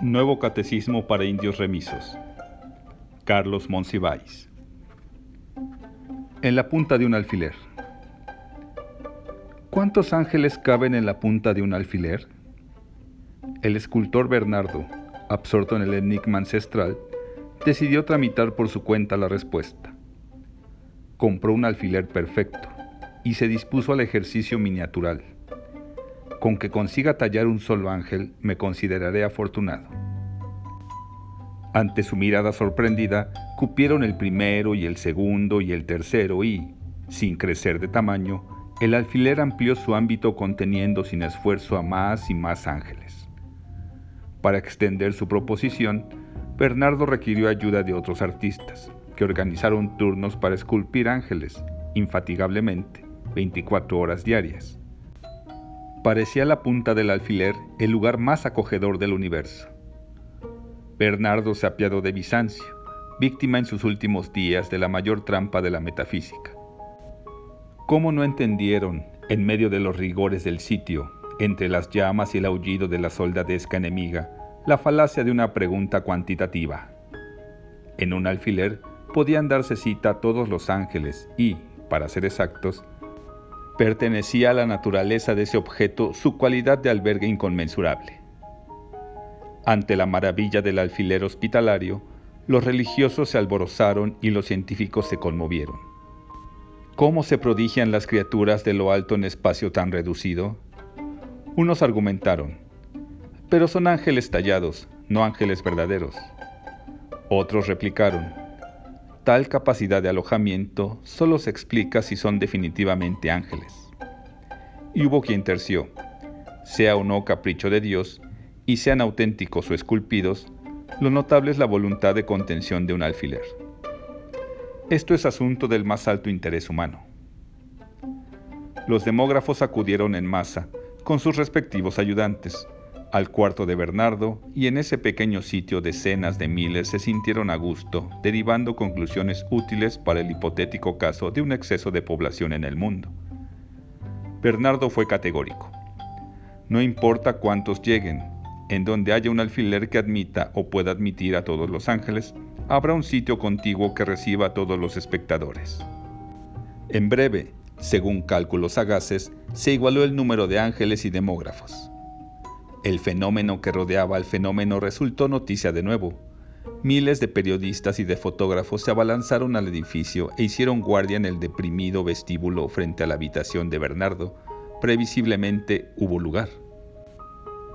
Nuevo Catecismo para Indios Remisos. Carlos Monsiváis. En la punta de un alfiler. ¿Cuántos ángeles caben en la punta de un alfiler? El escultor Bernardo, absorto en el enigma ancestral, decidió tramitar por su cuenta la respuesta. Compró un alfiler perfecto y se dispuso al ejercicio miniatural con que consiga tallar un solo ángel, me consideraré afortunado. Ante su mirada sorprendida, cupieron el primero y el segundo y el tercero y, sin crecer de tamaño, el alfiler amplió su ámbito conteniendo sin esfuerzo a más y más ángeles. Para extender su proposición, Bernardo requirió ayuda de otros artistas, que organizaron turnos para esculpir ángeles, infatigablemente, 24 horas diarias parecía la punta del alfiler el lugar más acogedor del universo. Bernardo se de Bizancio, víctima en sus últimos días de la mayor trampa de la metafísica. ¿Cómo no entendieron, en medio de los rigores del sitio, entre las llamas y el aullido de la soldadesca enemiga, la falacia de una pregunta cuantitativa? En un alfiler podían darse cita a todos los ángeles y, para ser exactos, pertenecía a la naturaleza de ese objeto su cualidad de albergue inconmensurable. Ante la maravilla del alfiler hospitalario, los religiosos se alborozaron y los científicos se conmovieron. ¿Cómo se prodigian las criaturas de lo alto en espacio tan reducido? Unos argumentaron, pero son ángeles tallados, no ángeles verdaderos. Otros replicaron, tal capacidad de alojamiento solo se explica si son definitivamente ángeles. Y hubo quien terció, sea o no capricho de Dios, y sean auténticos o esculpidos, lo notable es la voluntad de contención de un alfiler. Esto es asunto del más alto interés humano. Los demógrafos acudieron en masa, con sus respectivos ayudantes, al cuarto de Bernardo y en ese pequeño sitio decenas de miles se sintieron a gusto, derivando conclusiones útiles para el hipotético caso de un exceso de población en el mundo. Bernardo fue categórico. No importa cuántos lleguen, en donde haya un alfiler que admita o pueda admitir a todos los ángeles, habrá un sitio contiguo que reciba a todos los espectadores. En breve, según cálculos sagaces, se igualó el número de ángeles y demógrafos. El fenómeno que rodeaba al fenómeno resultó noticia de nuevo. Miles de periodistas y de fotógrafos se abalanzaron al edificio e hicieron guardia en el deprimido vestíbulo frente a la habitación de Bernardo. Previsiblemente hubo lugar.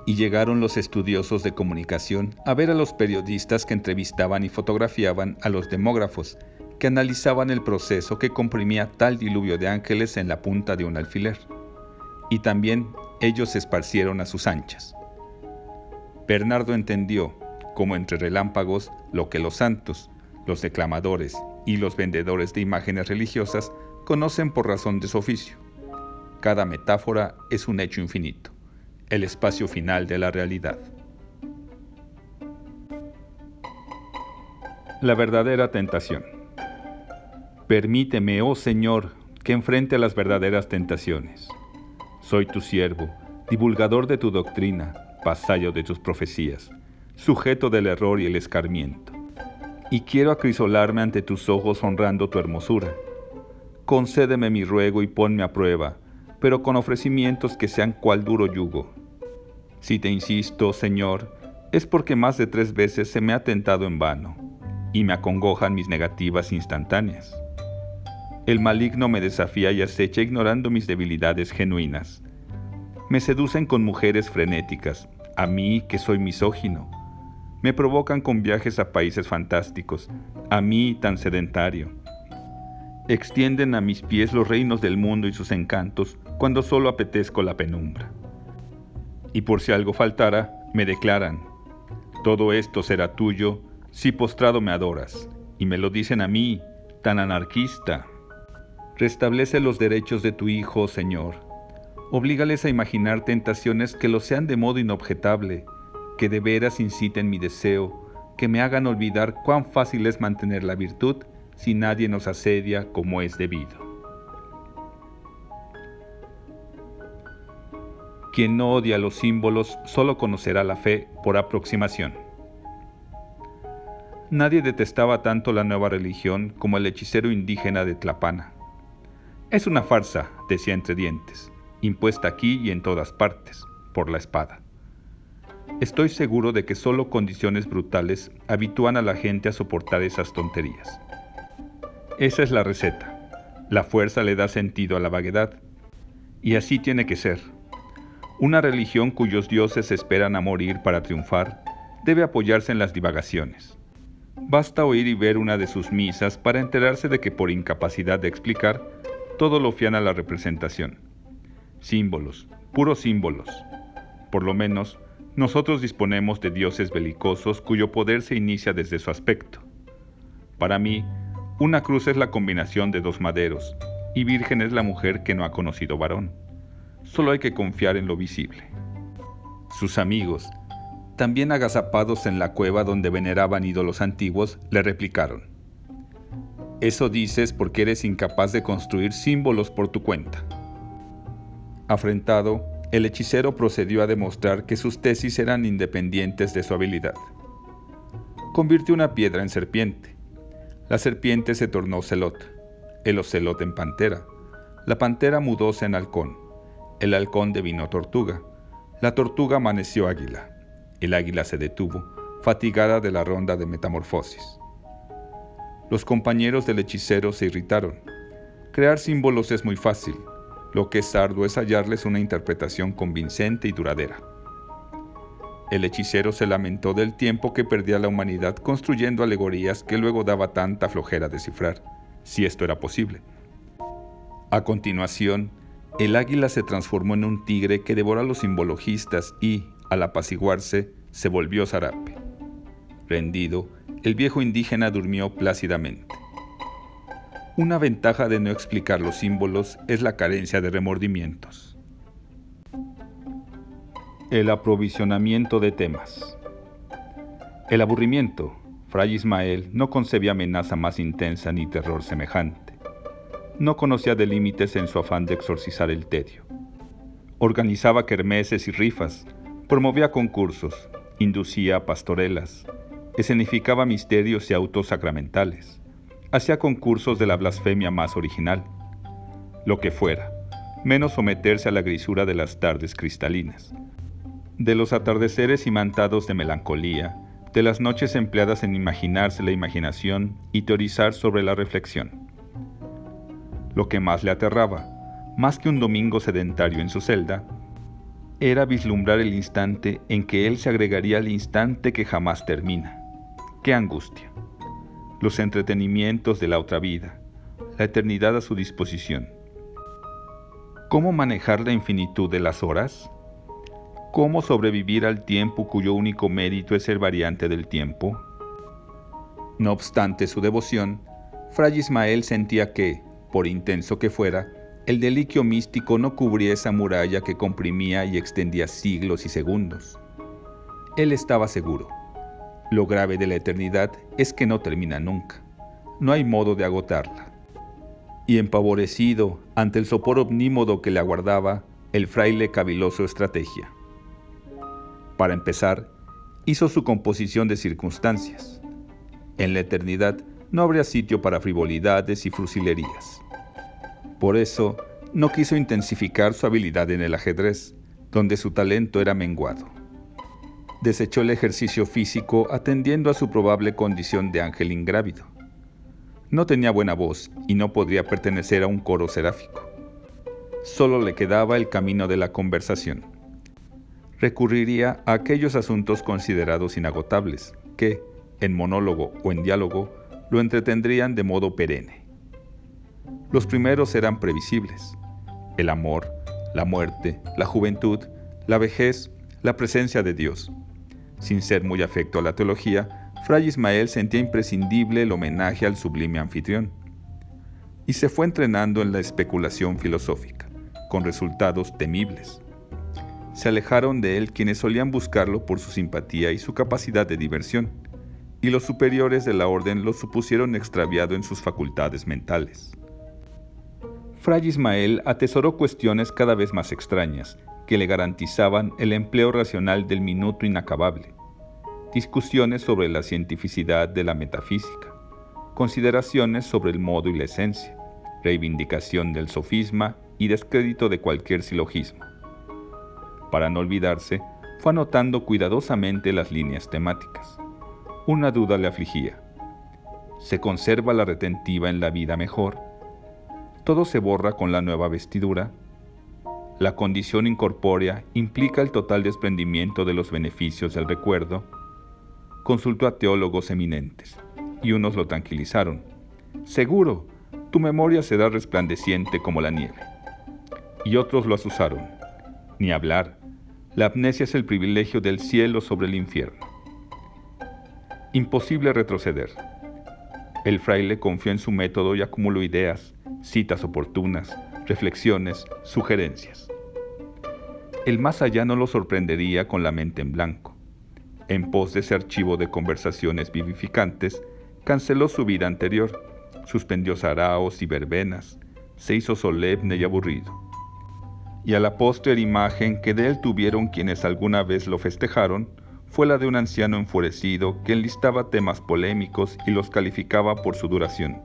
Y llegaron los estudiosos de comunicación a ver a los periodistas que entrevistaban y fotografiaban a los demógrafos, que analizaban el proceso que comprimía tal diluvio de ángeles en la punta de un alfiler. Y también ellos se esparcieron a sus anchas. Bernardo entendió, como entre relámpagos, lo que los santos, los declamadores y los vendedores de imágenes religiosas conocen por razón de su oficio. Cada metáfora es un hecho infinito, el espacio final de la realidad. La verdadera tentación. Permíteme, oh Señor, que enfrente a las verdaderas tentaciones. Soy tu siervo, divulgador de tu doctrina, vasallo de tus profecías, sujeto del error y el escarmiento. Y quiero acrisolarme ante tus ojos honrando tu hermosura. Concédeme mi ruego y ponme a prueba, pero con ofrecimientos que sean cual duro yugo. Si te insisto, Señor, es porque más de tres veces se me ha tentado en vano, y me acongojan mis negativas instantáneas. El maligno me desafía y acecha ignorando mis debilidades genuinas. Me seducen con mujeres frenéticas, a mí que soy misógino. Me provocan con viajes a países fantásticos, a mí tan sedentario. Extienden a mis pies los reinos del mundo y sus encantos cuando solo apetezco la penumbra. Y por si algo faltara, me declaran, todo esto será tuyo si postrado me adoras, y me lo dicen a mí, tan anarquista. Restablece los derechos de tu Hijo, Señor. Oblígales a imaginar tentaciones que lo sean de modo inobjetable, que de veras inciten mi deseo, que me hagan olvidar cuán fácil es mantener la virtud si nadie nos asedia como es debido. Quien no odia los símbolos solo conocerá la fe por aproximación. Nadie detestaba tanto la nueva religión como el hechicero indígena de Tlapana. Es una farsa, decía entre dientes, impuesta aquí y en todas partes, por la espada. Estoy seguro de que solo condiciones brutales habitúan a la gente a soportar esas tonterías. Esa es la receta. La fuerza le da sentido a la vaguedad. Y así tiene que ser. Una religión cuyos dioses esperan a morir para triunfar debe apoyarse en las divagaciones. Basta oír y ver una de sus misas para enterarse de que por incapacidad de explicar, todo lo fian a la representación. Símbolos, puros símbolos. Por lo menos, nosotros disponemos de dioses belicosos cuyo poder se inicia desde su aspecto. Para mí, una cruz es la combinación de dos maderos, y virgen es la mujer que no ha conocido varón. Solo hay que confiar en lo visible. Sus amigos, también agazapados en la cueva donde veneraban ídolos antiguos, le replicaron, Eso dices porque eres incapaz de construir símbolos por tu cuenta. Afrentado, el hechicero procedió a demostrar que sus tesis eran independientes de su habilidad. Convirtió una piedra en serpiente. La serpiente se tornó celot, el ocelot en pantera, la pantera mudóse en halcón, el halcón devino tortuga, la tortuga amaneció águila. El águila se detuvo, fatigada de la ronda de metamorfosis. Los compañeros del hechicero se irritaron. Crear símbolos es muy fácil, lo que es arduo es hallarles una interpretación convincente y duradera. El hechicero se lamentó del tiempo que perdía la humanidad construyendo alegorías que luego daba tanta flojera descifrar, si esto era posible. A continuación, el águila se transformó en un tigre que devora a los simbologistas y, al apaciguarse, se volvió zarape. Rendido, el viejo indígena durmió plácidamente. Una ventaja de no explicar los símbolos es la carencia de remordimientos. El aprovisionamiento de temas. El aburrimiento. Fray Ismael no concebía amenaza más intensa ni terror semejante. No conocía de límites en su afán de exorcizar el tedio. Organizaba kermeses y rifas, Promovía concursos, inducía pastorelas, escenificaba misterios y autos sacramentales, hacía concursos de la blasfemia más original, lo que fuera, menos someterse a la grisura de las tardes cristalinas, de los atardeceres imantados de melancolía, de las noches empleadas en imaginarse la imaginación y teorizar sobre la reflexión. Lo que más le aterraba, más que un domingo sedentario en su celda, era vislumbrar el instante en que él se agregaría al instante que jamás termina. ¡Qué angustia! Los entretenimientos de la otra vida, la eternidad a su disposición. ¿Cómo manejar la infinitud de las horas? ¿Cómo sobrevivir al tiempo cuyo único mérito es ser variante del tiempo? No obstante su devoción, Fray Ismael sentía que, por intenso que fuera, el deliquio místico no cubría esa muralla que comprimía y extendía siglos y segundos. Él estaba seguro. Lo grave de la eternidad es que no termina nunca. No hay modo de agotarla. Y empavorecido ante el sopor omnímodo que le aguardaba, el fraile caviló su estrategia. Para empezar, hizo su composición de circunstancias. En la eternidad no habría sitio para frivolidades y frusilerías. Por eso, no quiso intensificar su habilidad en el ajedrez, donde su talento era menguado. Desechó el ejercicio físico atendiendo a su probable condición de ángel ingrávido. No tenía buena voz y no podría pertenecer a un coro seráfico. Solo le quedaba el camino de la conversación. Recurriría a aquellos asuntos considerados inagotables, que, en monólogo o en diálogo, lo entretendrían de modo perenne. Los primeros eran previsibles. El amor, la muerte, la juventud, la vejez, la presencia de Dios. Sin ser muy afecto a la teología, Fray Ismael sentía imprescindible el homenaje al sublime anfitrión. Y se fue entrenando en la especulación filosófica, con resultados temibles. Se alejaron de él quienes solían buscarlo por su simpatía y su capacidad de diversión, y los superiores de la orden lo supusieron extraviado en sus facultades mentales. Fray Ismael atesoró cuestiones cada vez más extrañas, que le garantizaban el empleo racional del minuto inacabable, discusiones sobre la cientificidad de la metafísica, consideraciones sobre el modo y la esencia, reivindicación del sofisma y descrédito de cualquier silogismo. Para no olvidarse, fue anotando cuidadosamente las líneas temáticas. Una duda le afligía. ¿Se conserva la retentiva en la vida mejor? ¿Todo se borra con la nueva vestidura? La condición incorpórea implica el total desprendimiento de los beneficios del recuerdo. Consultó a teólogos eminentes, y unos lo tranquilizaron. Seguro, tu memoria será resplandeciente como la nieve. Y otros lo asusaron. Ni hablar, la amnesia es el privilegio del cielo sobre el infierno. Imposible retroceder. El fraile confió en su método y acumuló ideas, citas oportunas, reflexiones, sugerencias. El más allá no lo sorprendería con la mente en blanco. En pos de ese archivo de conversaciones vivificantes, canceló su vida anterior suspendió saraos y verbenas, se hizo solemne y aburrido. Y a la postre imagen que de él tuvieron quienes alguna vez lo festejaron fue la de un anciano enfurecido que enlistaba temas polémicos y los calificaba por su duración.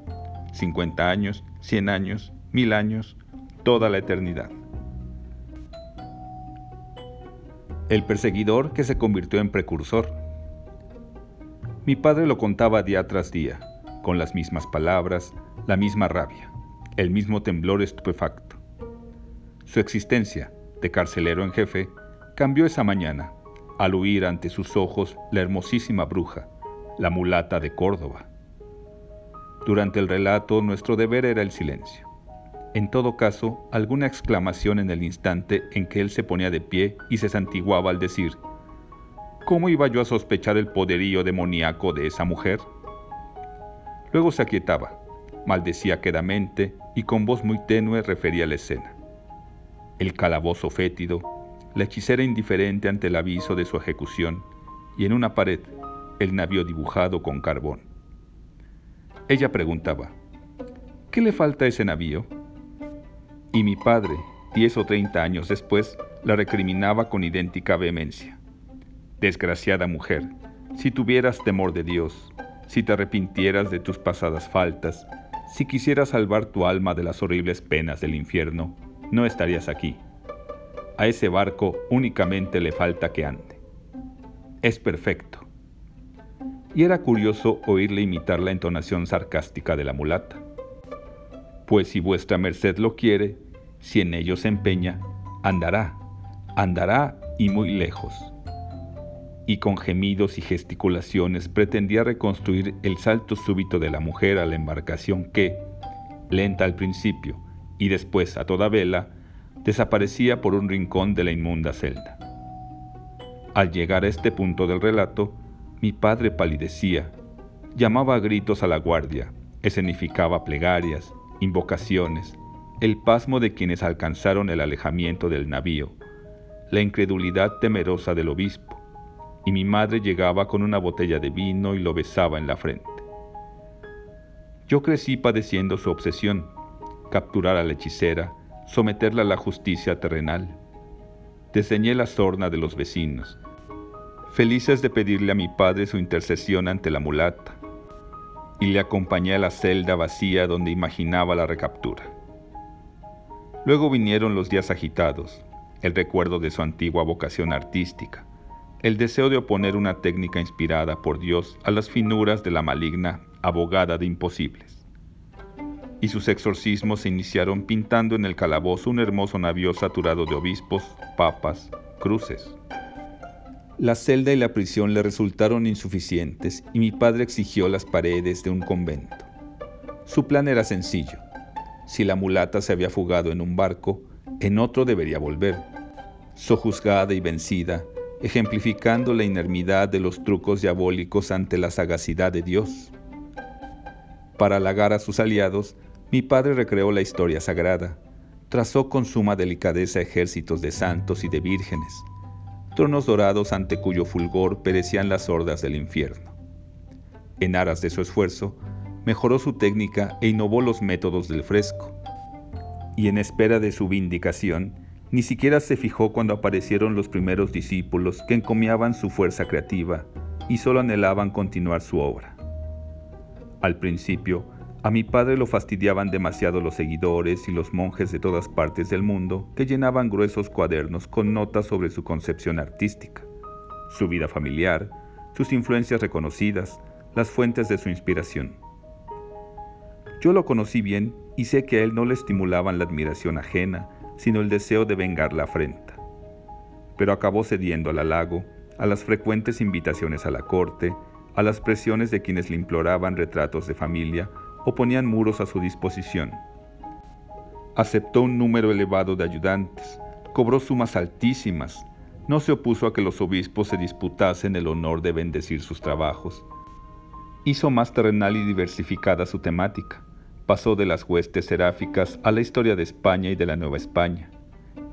50 años, 100 años, mil años, toda la eternidad. El perseguidor que se convirtió en precursor. Mi padre lo contaba día tras día, con las mismas palabras, la misma rabia, el mismo temblor estupefacto. Su existencia, de carcelero en jefe, cambió esa mañana, al huir ante sus ojos la hermosísima bruja, la mulata de Córdoba. Durante el relato nuestro deber era el silencio. En todo caso, alguna exclamación en el instante en que él se ponía de pie y se santiguaba al decir, ¿cómo iba yo a sospechar el poderío demoníaco de esa mujer? Luego se aquietaba, maldecía quedamente y con voz muy tenue refería la escena. El calabozo fétido, la hechicera indiferente ante el aviso de su ejecución y en una pared el navío dibujado con carbón. Ella preguntaba, ¿qué le falta a ese navío? Y mi padre, diez o treinta años después, la recriminaba con idéntica vehemencia. Desgraciada mujer, si tuvieras temor de Dios, si te arrepintieras de tus pasadas faltas, si quisieras salvar tu alma de las horribles penas del infierno, no estarías aquí. A ese barco únicamente le falta que ande. Es perfecto. Y era curioso oírle imitar la entonación sarcástica de la mulata. Pues si vuestra merced lo quiere, si en ello se empeña, andará, andará y muy lejos y con gemidos y gesticulaciones pretendía reconstruir el salto súbito de la mujer a la embarcación que, lenta al principio y después a toda vela, desaparecía por un rincón de la inmunda celda. Al llegar a este punto del relato, mi padre palidecía, llamaba a gritos a la guardia, escenificaba plegarias, invocaciones, el pasmo de quienes alcanzaron el alejamiento del navío, la incredulidad temerosa del obispo, y mi madre llegaba con una botella de vino y lo besaba en la frente. Yo crecí padeciendo su obsesión, capturar a la hechicera, someterla a la justicia terrenal. Deseñé la sorna de los vecinos, felices de pedirle a mi padre su intercesión ante la mulata, y le acompañé a la celda vacía donde imaginaba la recaptura. Luego vinieron los días agitados, el recuerdo de su antigua vocación artística, el deseo de oponer una técnica inspirada por Dios a las finuras de la maligna abogada de imposibles. Y sus exorcismos se iniciaron pintando en el calabozo un hermoso navío saturado de obispos, papas, cruces. La celda y la prisión le resultaron insuficientes y mi padre exigió las paredes de un convento. Su plan era sencillo. Si la mulata se había fugado en un barco, en otro debería volver. Sojuzgada y vencida, ejemplificando la inermidad de los trucos diabólicos ante la sagacidad de Dios. Para halagar a sus aliados, mi padre recreó la historia sagrada, trazó con suma delicadeza ejércitos de santos y de vírgenes, tronos dorados ante cuyo fulgor perecían las hordas del infierno. En aras de su esfuerzo, mejoró su técnica e innovó los métodos del fresco. Y en espera de su vindicación, Ni siquiera se fijó cuando aparecieron los primeros discípulos que encomiaban su fuerza creativa y solo anhelaban continuar su obra. Al principio, a mi padre lo fastidiaban demasiado los seguidores y los monjes de todas partes del mundo que llenaban gruesos cuadernos con notas sobre su concepción artística, su vida familiar, sus influencias reconocidas, las fuentes de su inspiración. Yo lo conocí bien y sé que a él no le estimulaban la admiración ajena, sino el deseo de vengar la afrenta. Pero acabó cediendo al halago, a las frecuentes invitaciones a la corte, a las presiones de quienes le imploraban retratos de familia o ponían muros a su disposición. Aceptó un número elevado de ayudantes, cobró sumas altísimas, no se opuso a que los obispos se disputasen el honor de bendecir sus trabajos. Hizo más terrenal y diversificada su temática. Pasó de las huestes seráficas a la historia de España y de la Nueva España.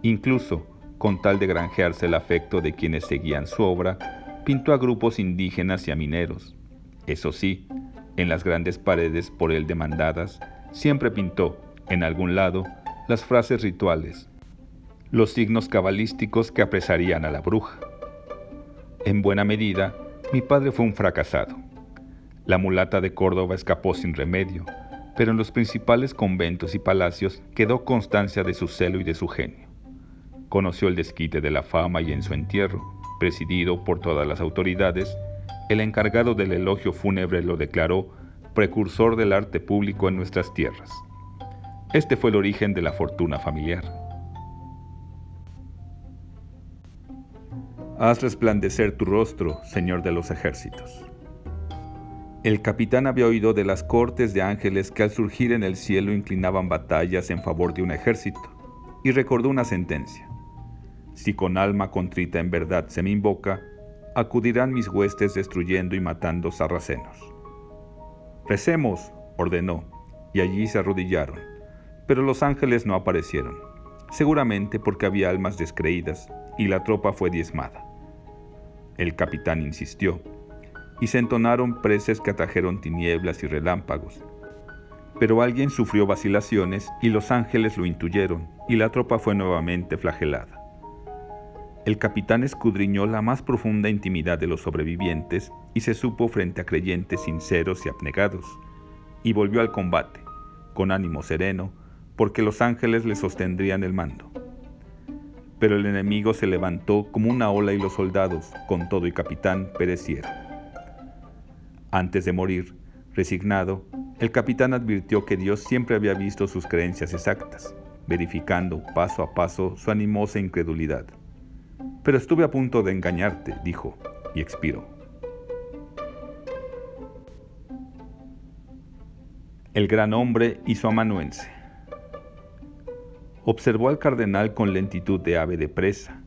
Incluso, con tal de granjearse el afecto de quienes seguían su obra, pintó a grupos indígenas y a mineros. Eso sí, en las grandes paredes por él demandadas, siempre pintó, en algún lado, las frases rituales, los signos cabalísticos que apresarían a la bruja. En buena medida, mi padre fue un fracasado. La mulata de Córdoba escapó sin remedio, pero en los principales conventos y palacios quedó constancia de su celo y de su genio. Conoció el desquite de la fama y en su entierro, presidido por todas las autoridades, el encargado del elogio fúnebre lo declaró precursor del arte público en nuestras tierras. Este fue el origen de la fortuna familiar. Haz resplandecer tu rostro, Señor de los ejércitos. El capitán había oído de las cortes de ángeles que al surgir en el cielo inclinaban batallas en favor de un ejército, y recordó una sentencia. Si con alma contrita en verdad se me invoca, acudirán mis huestes destruyendo y matando sarracenos. Recemos, ordenó, y allí se arrodillaron, pero los ángeles no aparecieron, seguramente porque había almas descreídas y la tropa fue diezmada. El capitán insistió, y se entonaron preces que atrajeron tinieblas y relámpagos. Pero alguien sufrió vacilaciones y los ángeles lo intuyeron, y la tropa fue nuevamente flagelada el capitán escudriñó la más profunda intimidad de los sobrevivientes y se supo frente a creyentes sinceros y abnegados, y volvió al combate, con ánimo sereno, porque los ángeles le sostendrían el mando. Pero el enemigo se levantó como una ola y los soldados, con todo y capitán, perecieron. Antes de morir, resignado, el capitán advirtió que Dios siempre había visto sus creencias exactas, verificando paso a paso su animosa incredulidad. Pero estuve a punto de engañarte, dijo, y expiró. El gran hombre su amanuense. Observó al cardenal con lentitud de ave de presa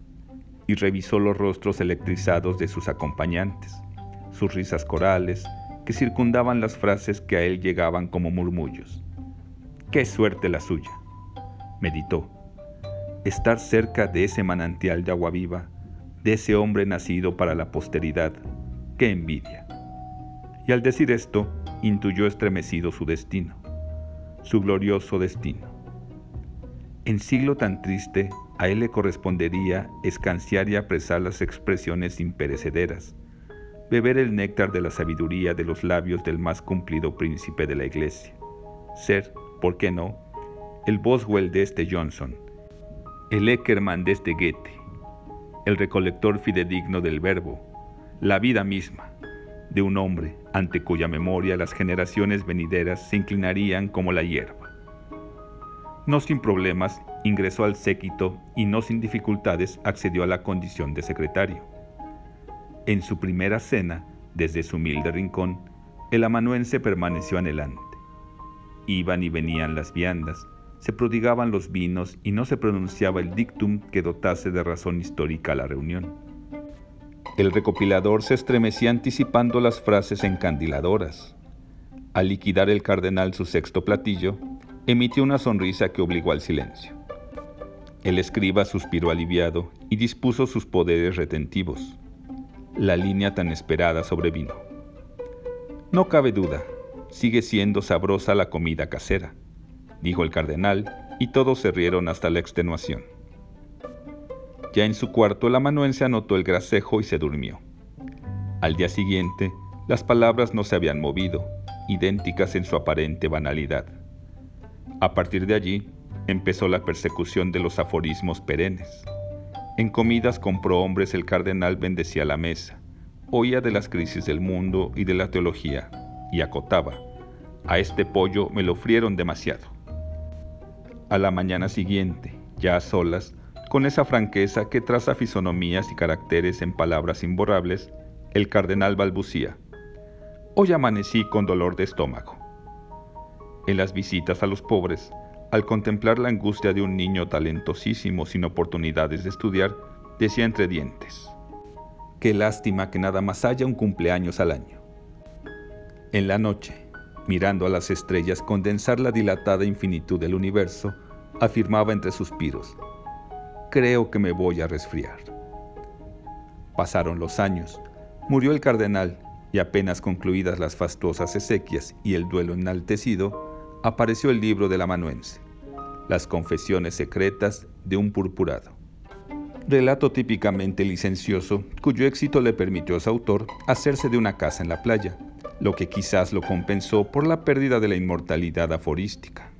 y revisó los rostros electrizados de sus acompañantes, sus risas corales que circundaban las frases que a él llegaban como murmullos. ¡Qué suerte la suya! meditó estar cerca de ese manantial de agua viva, de ese hombre nacido para la posteridad. ¡Qué envidia! Y al decir esto, intuyó estremecido su destino, su glorioso destino. En siglo tan triste, a él le correspondería escanciar y apresar las expresiones imperecederas, beber el néctar de la sabiduría de los labios del más cumplido príncipe de la iglesia, ser, ¿por qué no?, el Boswell de este Johnson, el Eckermann de este Goethe, el recolector fidedigno del verbo, la vida misma de un hombre ante cuya memoria las generaciones venideras se inclinarían como la hierba. No sin problemas ingresó al séquito y no sin dificultades accedió a la condición de secretario. En su primera cena, desde su humilde rincón, el amanuense permaneció anhelante. Iban y venían las viandas, se prodigaban los vinos y no se pronunciaba el dictum que dotase de razón histórica a la reunión. El recopilador se estremecía anticipando las frases encandiladoras. Al liquidar el cardenal su sexto platillo, emitió una sonrisa que obligó al silencio. El escriba suspiró aliviado y dispuso sus poderes retentivos. La línea tan esperada sobrevino. No cabe duda, sigue siendo sabrosa la comida casera dijo el cardenal, y todos se rieron hasta la extenuación. Ya en su cuarto el amanuense anotó el gracejo y se durmió. Al día siguiente, las palabras no se habían movido, idénticas en su aparente banalidad. A partir de allí, empezó la persecución de los aforismos perennes. En comidas con prohombres el cardenal bendecía la mesa, oía de las crisis del mundo y de la teología, y acotaba, a este pollo me lo frieron demasiado. A la mañana siguiente, ya a solas, con esa franqueza que traza fisonomías y caracteres en palabras imborrables, el cardenal balbucía. Hoy amanecí con dolor de estómago. En las visitas a los pobres, al contemplar la angustia de un niño talentosísimo sin oportunidades de estudiar, decía entre dientes, Qué lástima que nada más haya un cumpleaños al año. En la noche, mirando a las estrellas condensar la dilatada infinitud del universo, afirmaba entre suspiros, Creo que me voy a resfriar. Pasaron los años, murió el cardenal y apenas concluidas las fastuosas esequias y el duelo enaltecido, apareció el libro del amanuense, Las confesiones secretas de un purpurado. Relato típicamente licencioso, cuyo éxito le permitió a su autor hacerse de una casa en la playa, lo que quizás lo compensó por la pérdida de la inmortalidad aforística.